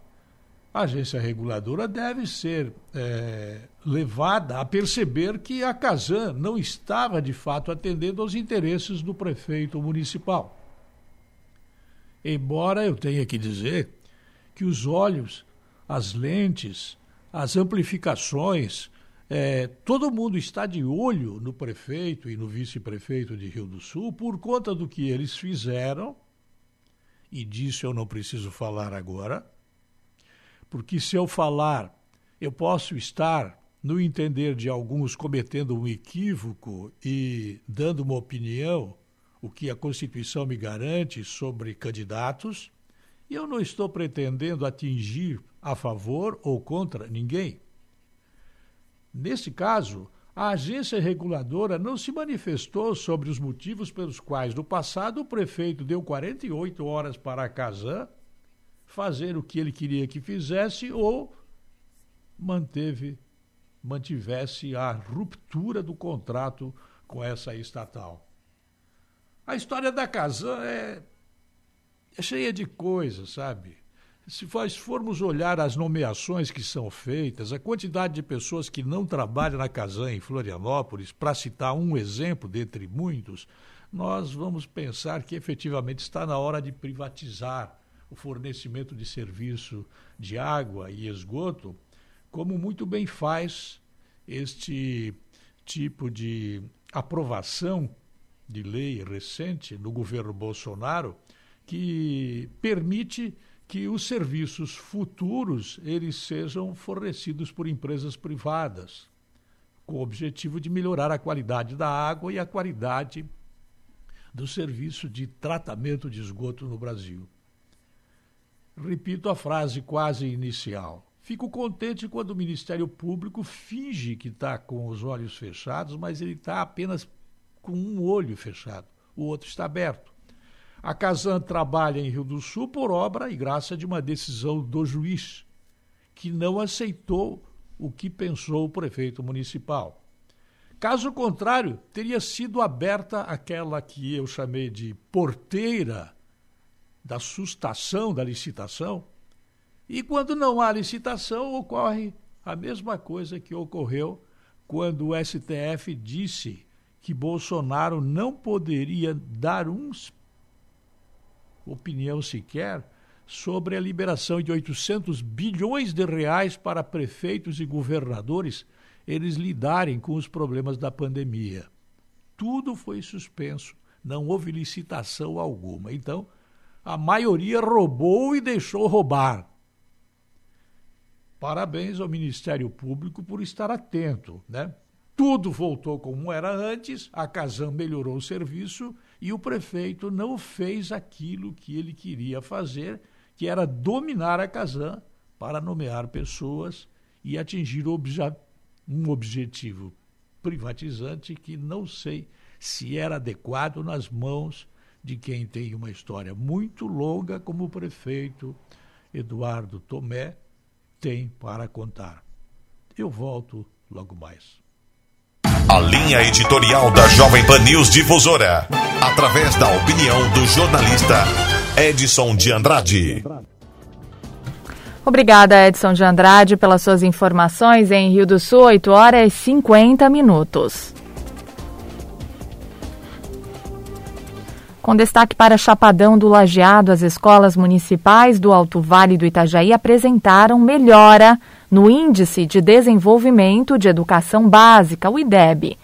[SPEAKER 25] a agência reguladora deve ser é, levada a perceber que a Casan não estava de fato atendendo aos interesses do prefeito municipal. Embora eu tenha que dizer que os olhos, as lentes, as amplificações, é, todo mundo está de olho no prefeito e no vice-prefeito de Rio do Sul por conta do que eles fizeram, e disso eu não preciso falar agora, porque se eu falar, eu posso estar, no entender de alguns, cometendo um equívoco e dando uma opinião o que a Constituição me garante sobre candidatos, e eu não estou pretendendo atingir a favor ou contra ninguém. Nesse caso, a agência reguladora não se manifestou sobre os motivos pelos quais, no passado, o prefeito deu 48 horas para a Casan fazer o que ele queria que fizesse ou manteve, mantivesse a ruptura do contrato com essa estatal. A história da Casan é, é cheia de coisas, sabe? Se nós formos olhar as nomeações que são feitas, a quantidade de pessoas que não trabalham na Casan em Florianópolis, para citar um exemplo dentre muitos, nós vamos pensar que efetivamente está na hora de privatizar o fornecimento de serviço de água e esgoto, como muito bem faz este tipo de aprovação de lei recente no governo Bolsonaro que permite que os serviços futuros eles sejam fornecidos por empresas privadas, com o objetivo de melhorar a qualidade da água e a qualidade do serviço de tratamento de esgoto no Brasil. Repito a frase quase inicial. Fico contente quando o Ministério Público finge que está com os olhos fechados, mas ele está apenas com um olho fechado, o outro está aberto. A Casan trabalha em Rio do Sul por obra e graça de uma decisão do juiz, que não aceitou o que pensou o prefeito municipal. Caso contrário, teria sido aberta aquela que eu chamei de porteira da sustação da licitação. E quando não há licitação, ocorre a mesma coisa que ocorreu quando o STF disse que Bolsonaro não poderia dar uns opinião sequer sobre a liberação de 800 bilhões de reais para prefeitos e governadores eles lidarem com os problemas da pandemia. Tudo foi suspenso, não houve licitação alguma. Então, a maioria roubou e deixou roubar. Parabéns ao Ministério Público por estar atento, né? Tudo voltou como era antes, a Casam melhorou o serviço e o prefeito não fez aquilo que ele queria fazer, que era dominar a Casam para nomear pessoas e atingir um objetivo privatizante que não sei se era adequado nas mãos de quem tem uma história muito longa como o prefeito Eduardo Tomé tem para contar. Eu volto logo mais.
[SPEAKER 2] A linha editorial da Jovem Pan News Difusora, através da opinião do jornalista Edson de Andrade.
[SPEAKER 1] Obrigada, Edson de Andrade, pelas suas informações em Rio do Sul, 8 horas e 50 minutos. Com destaque para Chapadão do Lajeado, as escolas municipais do Alto Vale do Itajaí apresentaram melhora no Índice de Desenvolvimento de Educação Básica, o IDEB.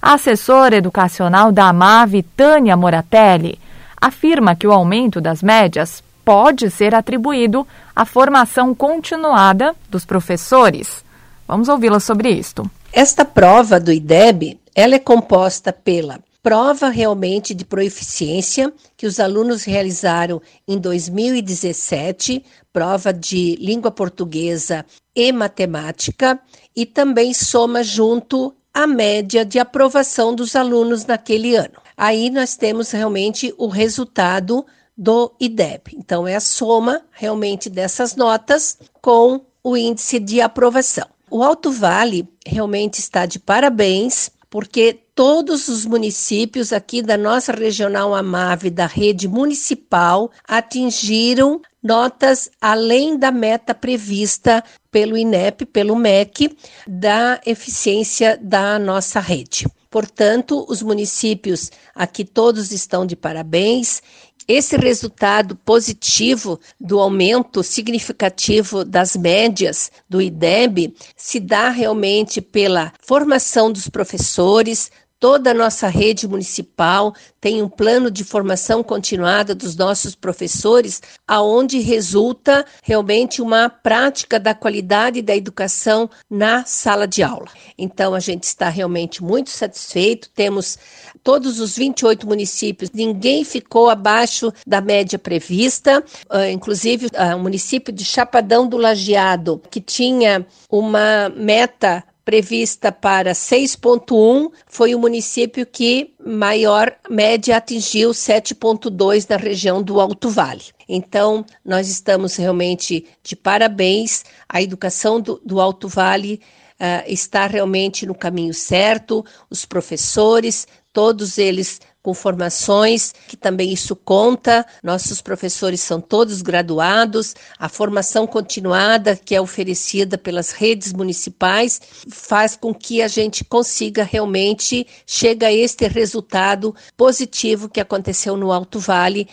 [SPEAKER 1] A assessora educacional da AMAV, Tânia Moratelli, afirma que o aumento das médias pode ser atribuído à formação continuada dos professores. Vamos ouvi-la sobre isto.
[SPEAKER 26] Esta prova do IDEB, ela é composta pela prova realmente de proeficiência que os alunos realizaram em 2017, prova de língua portuguesa e matemática, e também soma junto a média de aprovação dos alunos naquele ano. Aí nós temos realmente o resultado do IDEB. Então, é a soma realmente dessas notas com o índice de aprovação. O Alto Vale realmente está de parabéns porque todos os municípios aqui da nossa regional Amave, da rede municipal, atingiram notas além da meta prevista pelo INEP, pelo MEC, da eficiência da nossa rede. Portanto, os municípios aqui todos estão de parabéns esse resultado positivo do aumento significativo das médias do IDEB se dá realmente pela formação dos professores, Toda a nossa rede municipal tem um plano de formação continuada dos nossos professores, aonde resulta realmente uma prática da qualidade da educação na sala de aula. Então a gente está realmente muito satisfeito, temos todos os 28 municípios, ninguém ficou abaixo da média prevista, uh, inclusive uh, o município de Chapadão do Lajeado, que tinha uma meta prevista para 6,1, foi o município que maior média atingiu 7,2 na região do Alto Vale. Então, nós estamos realmente de parabéns. A educação do, do Alto Vale uh, está realmente no caminho certo, os professores, todos eles com formações, que também isso conta. Nossos professores são todos graduados, a formação continuada que é oferecida pelas redes municipais faz com que a gente consiga realmente chegar a este resultado positivo que aconteceu no Alto Vale.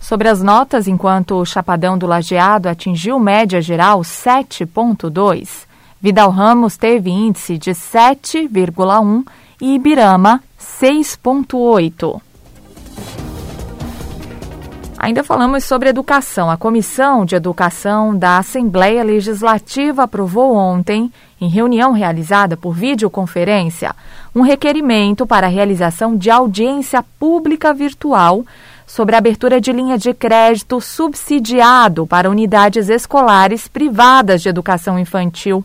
[SPEAKER 1] Sobre as notas, enquanto o Chapadão do Lajeado atingiu média geral 7,2, Vidal Ramos teve índice de 7,1 e Ibirama 6,8. Ainda falamos sobre educação. A Comissão de Educação da Assembleia Legislativa aprovou ontem, em reunião realizada por videoconferência, um requerimento para a realização de audiência pública virtual sobre a abertura de linha de crédito subsidiado para unidades escolares privadas de educação infantil.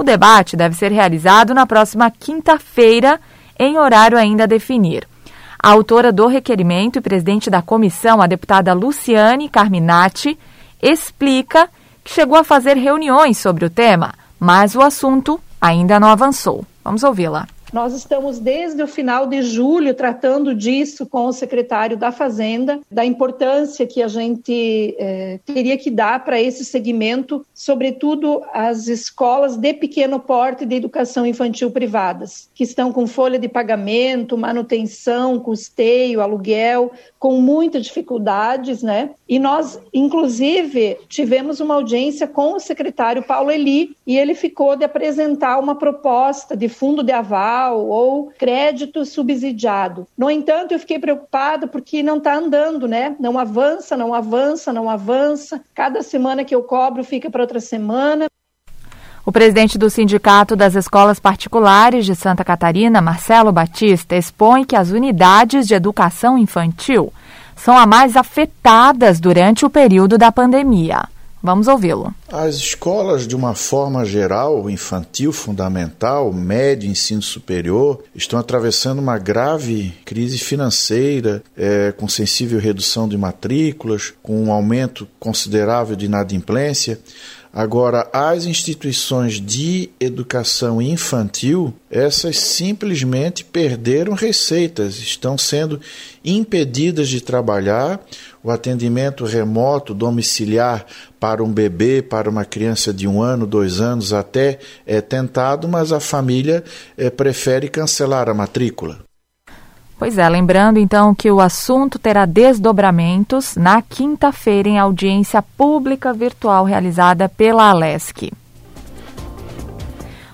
[SPEAKER 1] O debate deve ser realizado na próxima quinta-feira, em horário ainda a definir. A autora do requerimento e presidente da comissão, a deputada Luciane Carminati, explica que chegou a fazer reuniões sobre o tema, mas o assunto ainda não avançou. Vamos ouvi-la.
[SPEAKER 27] Nós estamos desde o final de julho tratando disso com o secretário da Fazenda, da importância que a gente eh, teria que dar para esse segmento, sobretudo as escolas de pequeno porte de educação infantil privadas, que estão com folha de pagamento, manutenção, custeio, aluguel, com muitas dificuldades, né? E nós, inclusive, tivemos uma audiência com o secretário Paulo Eli e ele ficou de apresentar uma proposta de fundo de aval ou crédito subsidiado. No entanto, eu fiquei preocupada porque não está andando, né? Não avança, não avança, não avança. Cada semana que eu cobro fica para outra semana.
[SPEAKER 1] O presidente do Sindicato das Escolas Particulares de Santa Catarina, Marcelo Batista, expõe que as unidades de educação infantil são as mais afetadas durante o período da pandemia. Vamos ouvi-lo.
[SPEAKER 28] As escolas, de uma forma geral, infantil, fundamental, médio, ensino superior, estão atravessando uma grave crise financeira, é, com sensível redução de matrículas, com um aumento considerável de inadimplência. Agora, as instituições de educação infantil, essas simplesmente perderam receitas, estão sendo impedidas de trabalhar. O atendimento remoto, domiciliar para um bebê, para uma criança de um ano, dois anos, até é tentado, mas a família é, prefere cancelar a matrícula.
[SPEAKER 1] Pois é, lembrando então que o assunto terá desdobramentos na quinta-feira em audiência pública virtual realizada pela Alesc.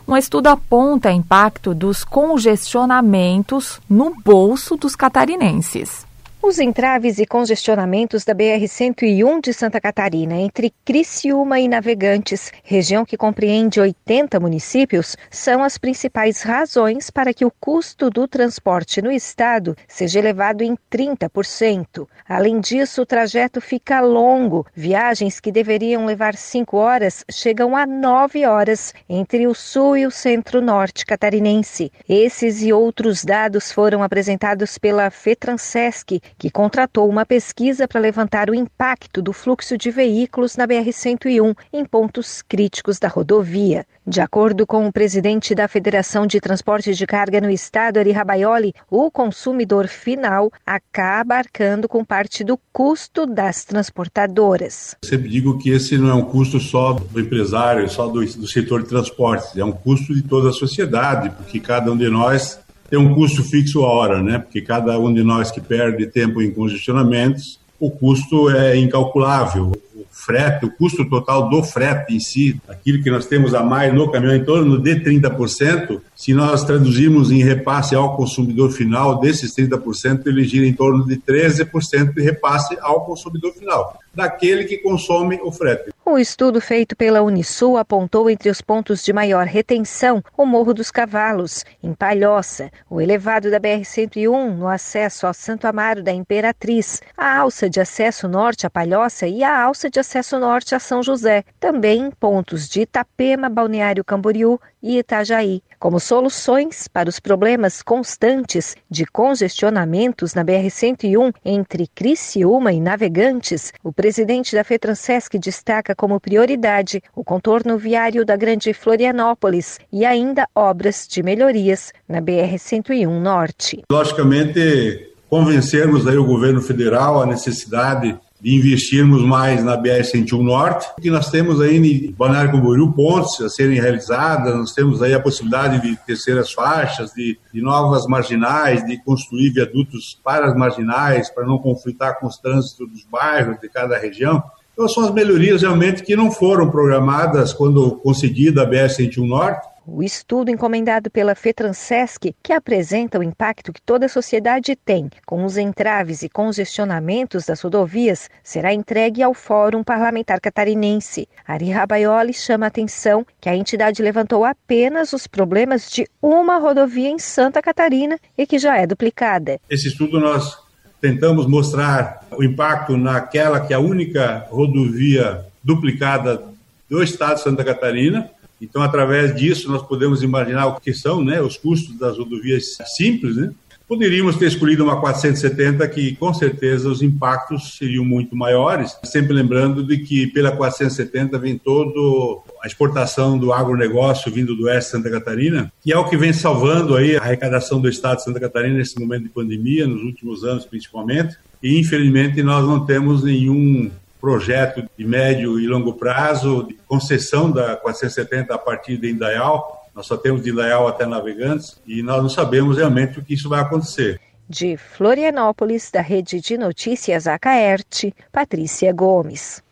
[SPEAKER 1] Um estudo aponta impacto dos congestionamentos no bolso dos catarinenses.
[SPEAKER 29] Os entraves e congestionamentos da BR-101 de Santa Catarina entre Criciúma e Navegantes, região que compreende 80 municípios, são as principais razões para que o custo do transporte no estado seja elevado em 30%. Além disso, o trajeto fica longo. Viagens que deveriam levar 5 horas chegam a 9 horas entre o sul e o centro-norte catarinense. Esses e outros dados foram apresentados pela FETRANSESC, que contratou uma pesquisa para levantar o impacto do fluxo de veículos na BR-101 em pontos críticos da rodovia. De acordo com o presidente da Federação de Transporte de Carga no estado, Ari Rabaioli, o consumidor final acaba arcando com parte do custo das transportadoras.
[SPEAKER 30] Eu sempre digo que esse não é um custo só do empresário, só do, do setor de transportes, é um custo de toda a sociedade, porque cada um de nós tem um custo fixo a hora, né? Porque cada um de nós que perde tempo em congestionamentos, o custo é incalculável. O frete, o custo total do frete em si, aquilo que nós temos a mais no caminhão, em torno de 30%, se nós traduzirmos em repasse ao consumidor final, desses 30%, ele gira em torno de 13% de repasse ao consumidor final daquele que consome o frete.
[SPEAKER 29] O estudo feito pela Unisul apontou entre os pontos de maior retenção o Morro dos Cavalos, em Palhoça, o elevado da BR-101 no acesso ao Santo Amaro da Imperatriz, a alça de acesso norte a Palhoça e a alça de acesso norte a São José, também pontos de Itapema, Balneário Camboriú e Itajaí. Como soluções para os problemas constantes de congestionamentos na BR-101 entre Criciúma e Navegantes, o presidente da FETRANSESC destaca como prioridade o contorno viário da Grande Florianópolis e ainda obras de melhorias na BR-101 Norte.
[SPEAKER 30] Logicamente, convencermos aí o governo federal a necessidade de investirmos mais na BR-101 Norte, que nós temos aí em Balneário Camboriú pontes a serem realizadas, nós temos aí a possibilidade de terceiras faixas, de, de novas marginais, de construir viadutos para as marginais, para não conflitar com os trânsitos dos bairros de cada região. Então são as melhorias realmente que não foram programadas quando concedida a BR-101 Norte,
[SPEAKER 29] o estudo encomendado pela FETRANSESC, que apresenta o impacto que toda a sociedade tem com os entraves e congestionamentos das rodovias, será entregue ao Fórum Parlamentar Catarinense. Ari Rabaioli chama a atenção que a entidade levantou apenas os problemas de uma rodovia em Santa Catarina e que já é duplicada.
[SPEAKER 30] Esse estudo nós tentamos mostrar o impacto naquela que é a única rodovia duplicada do estado de Santa Catarina, então, através disso, nós podemos imaginar o que são né, os custos das rodovias simples, né? Poderíamos ter escolhido uma 470 que, com certeza, os impactos seriam muito maiores, sempre lembrando de que pela 470 vem todo a exportação do agronegócio vindo do oeste de Santa Catarina, que é o que vem salvando aí a arrecadação do estado de Santa Catarina nesse momento de pandemia, nos últimos anos principalmente, e infelizmente nós não temos nenhum projeto de médio e longo prazo de concessão da 470 a partir de Indaial, nós só temos de Leal até Navegantes e nós não sabemos realmente o que isso vai acontecer.
[SPEAKER 29] De Florianópolis, da Rede de Notícias Acaerte, Patrícia Gomes.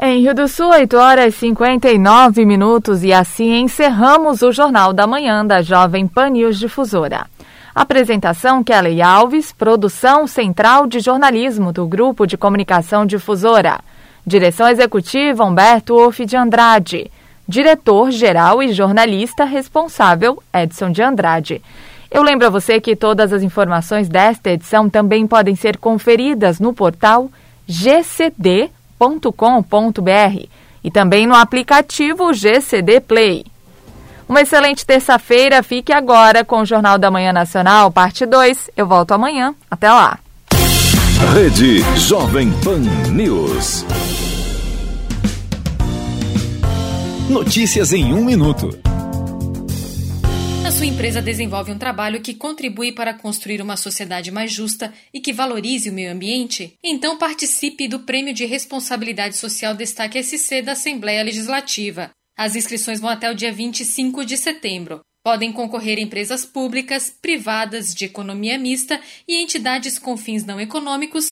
[SPEAKER 1] Em Rio do Sul, 8 horas e 59 minutos, e assim encerramos o Jornal da Manhã da Jovem Pan News Difusora. Apresentação Kelly Alves, produção central de jornalismo do Grupo de Comunicação Difusora. Direção executiva Humberto Wolff de Andrade. Diretor-geral e jornalista responsável Edson de Andrade. Eu lembro a você que todas as informações desta edição também podem ser conferidas no portal gcd.com.br e também no aplicativo GCD Play. Uma excelente terça-feira. Fique agora com o Jornal da Manhã Nacional, parte 2. Eu volto amanhã. Até lá.
[SPEAKER 7] Rede Jovem Pan News. Notícias em um minuto.
[SPEAKER 31] A sua empresa desenvolve um trabalho que contribui para construir uma sociedade mais justa e que valorize o meio ambiente? Então participe do Prêmio de Responsabilidade Social Destaque SC da Assembleia Legislativa. As inscrições vão até o dia 25 de setembro. Podem concorrer empresas públicas, privadas, de economia mista e entidades com fins não econômicos